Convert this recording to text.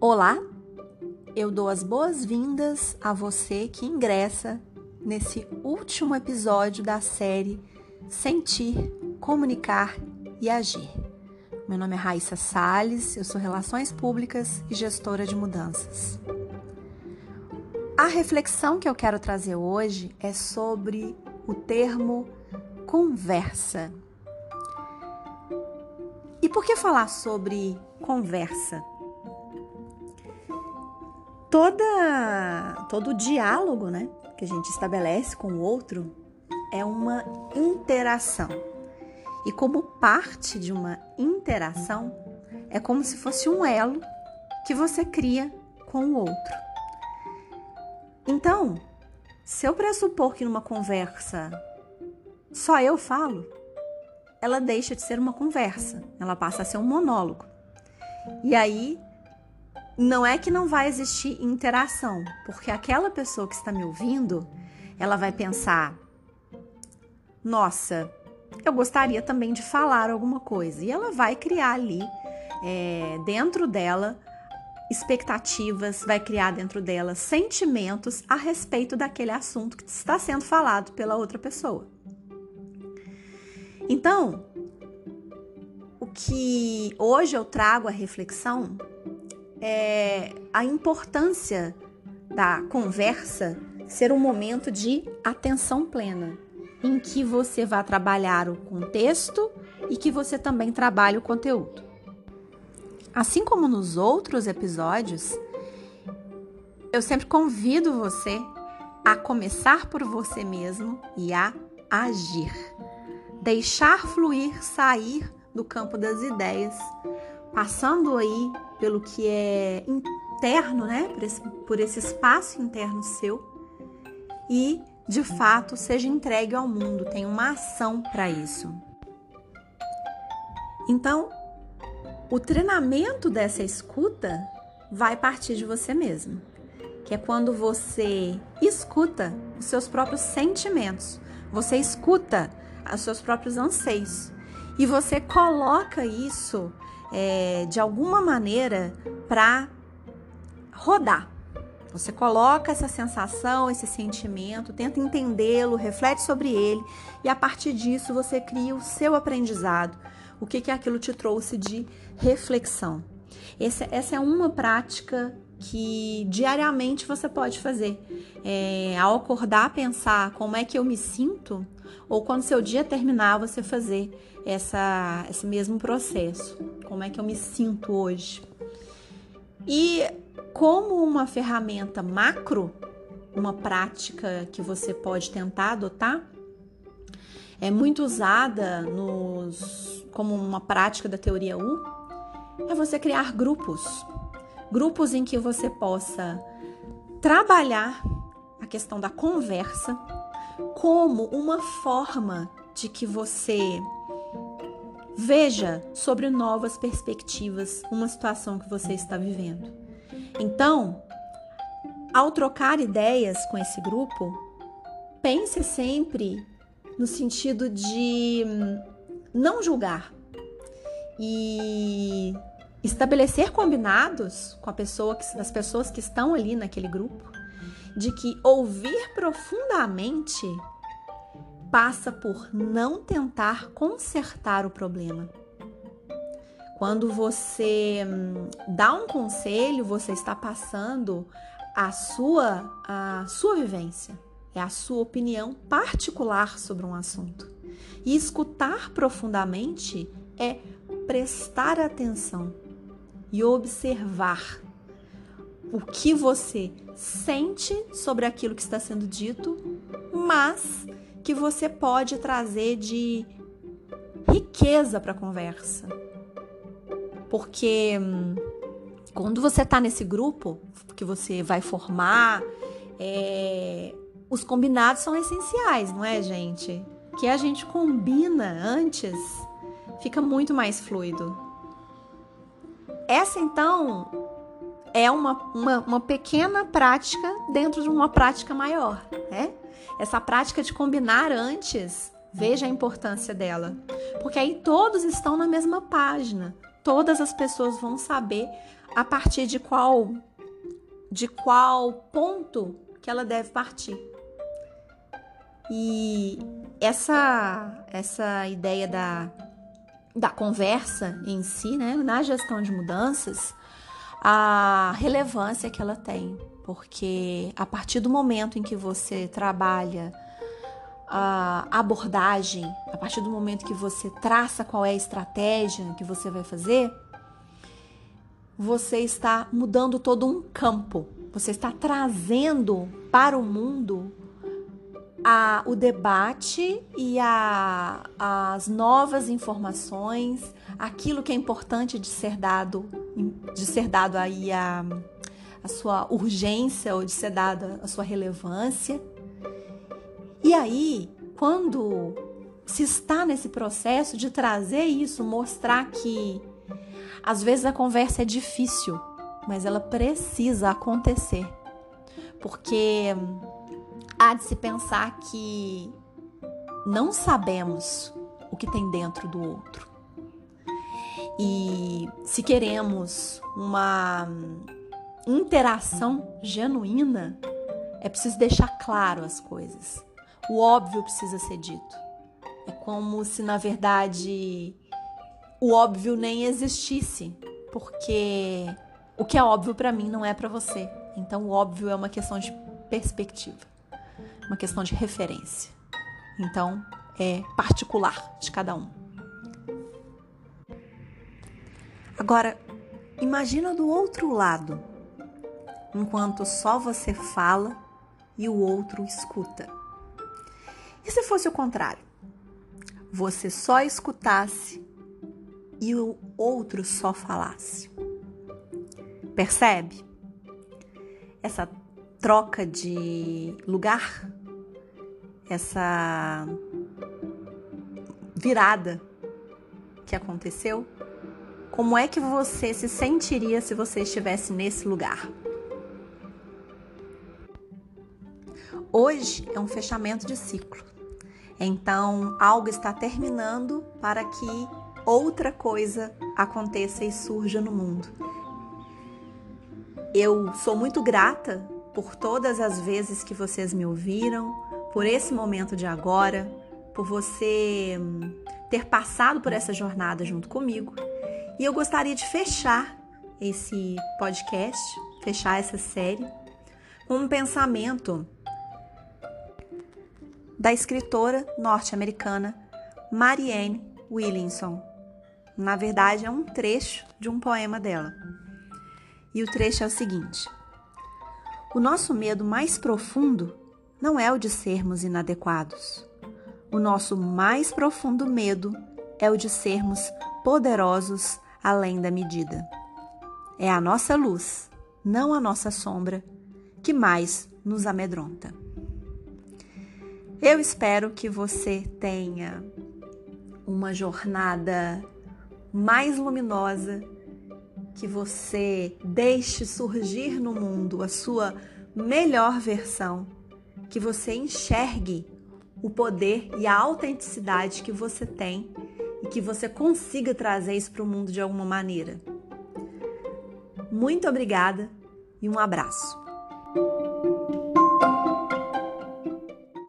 Olá, eu dou as boas-vindas a você que ingressa nesse último episódio da série Sentir, Comunicar e Agir. Meu nome é Raíssa Sales, eu sou Relações Públicas e gestora de mudanças. A reflexão que eu quero trazer hoje é sobre o termo conversa. E por que falar sobre conversa? Toda todo diálogo, né, que a gente estabelece com o outro é uma interação. E como parte de uma interação, é como se fosse um elo que você cria com o outro. Então, se eu pressupor que numa conversa só eu falo, ela deixa de ser uma conversa, ela passa a ser um monólogo. E aí não é que não vai existir interação, porque aquela pessoa que está me ouvindo, ela vai pensar: nossa, eu gostaria também de falar alguma coisa. E ela vai criar ali, é, dentro dela, expectativas, vai criar dentro dela sentimentos a respeito daquele assunto que está sendo falado pela outra pessoa. Então, o que hoje eu trago a reflexão é, a importância da conversa ser um momento de atenção plena, em que você vai trabalhar o contexto e que você também trabalhe o conteúdo. Assim como nos outros episódios, eu sempre convido você a começar por você mesmo e a agir. Deixar fluir, sair do campo das ideias, passando aí pelo que é interno, né? Por esse, por esse espaço interno seu e de fato seja entregue ao mundo, tem uma ação para isso. Então, o treinamento dessa escuta vai partir de você mesmo, que é quando você escuta os seus próprios sentimentos, você escuta os seus próprios anseios e você coloca isso é, de alguma maneira para rodar. Você coloca essa sensação, esse sentimento, tenta entendê-lo, reflete sobre ele e a partir disso você cria o seu aprendizado. O que, que aquilo te trouxe de reflexão? Esse, essa é uma prática que diariamente você pode fazer. É, ao acordar, pensar como é que eu me sinto, ou quando seu dia terminar, você fazer essa, esse mesmo processo. Como é que eu me sinto hoje? E como uma ferramenta macro, uma prática que você pode tentar adotar, é muito usada nos, como uma prática da teoria U, é você criar grupos. Grupos em que você possa trabalhar a questão da conversa como uma forma de que você veja sobre novas perspectivas uma situação que você está vivendo. Então, ao trocar ideias com esse grupo, pense sempre no sentido de hum, não julgar e estabelecer combinados com a pessoa que, as pessoas que estão ali naquele grupo de que ouvir profundamente passa por não tentar consertar o problema. Quando você hum, dá um conselho, você está passando a sua a sua vivência, é a sua opinião particular sobre um assunto. E escutar profundamente é prestar atenção e observar o que você sente sobre aquilo que está sendo dito, mas que você pode trazer de riqueza para a conversa. Porque hum, quando você está nesse grupo que você vai formar, é, os combinados são essenciais, não é, gente? Que a gente combina antes fica muito mais fluido. Essa então é uma, uma, uma pequena prática dentro de uma prática maior, né? Essa prática de combinar antes, veja a importância dela. Porque aí todos estão na mesma página, todas as pessoas vão saber a partir de qual de qual ponto que ela deve partir. E essa essa ideia da da conversa em si, né, na gestão de mudanças, a relevância que ela tem, porque a partir do momento em que você trabalha a abordagem, a partir do momento que você traça qual é a estratégia que você vai fazer, você está mudando todo um campo. Você está trazendo para o mundo a, o debate e a, as novas informações, aquilo que é importante de ser dado, de ser dado aí a, a sua urgência ou de ser dada a sua relevância. E aí, quando se está nesse processo de trazer isso, mostrar que às vezes a conversa é difícil, mas ela precisa acontecer. Porque há de se pensar que não sabemos o que tem dentro do outro. E se queremos uma interação genuína, é preciso deixar claro as coisas. O óbvio precisa ser dito. É como se, na verdade, o óbvio nem existisse, porque o que é óbvio para mim não é para você. Então, o óbvio é uma questão de perspectiva, uma questão de referência. Então, é particular de cada um. Agora, imagina do outro lado, enquanto só você fala e o outro escuta. E se fosse o contrário? Você só escutasse e o outro só falasse? Percebe? Essa troca de lugar, essa virada que aconteceu, como é que você se sentiria se você estivesse nesse lugar? Hoje é um fechamento de ciclo. Então, algo está terminando para que outra coisa aconteça e surja no mundo. Eu sou muito grata por todas as vezes que vocês me ouviram, por esse momento de agora, por você hum, ter passado por essa jornada junto comigo. E eu gostaria de fechar esse podcast, fechar essa série, com um pensamento da escritora norte-americana Marianne Williamson. Na verdade, é um trecho de um poema dela. E o trecho é o seguinte: O nosso medo mais profundo não é o de sermos inadequados. O nosso mais profundo medo é o de sermos poderosos além da medida. É a nossa luz, não a nossa sombra, que mais nos amedronta. Eu espero que você tenha uma jornada mais luminosa, que você deixe surgir no mundo a sua melhor versão, que você enxergue o poder e a autenticidade que você tem e que você consiga trazer isso para o mundo de alguma maneira. Muito obrigada e um abraço.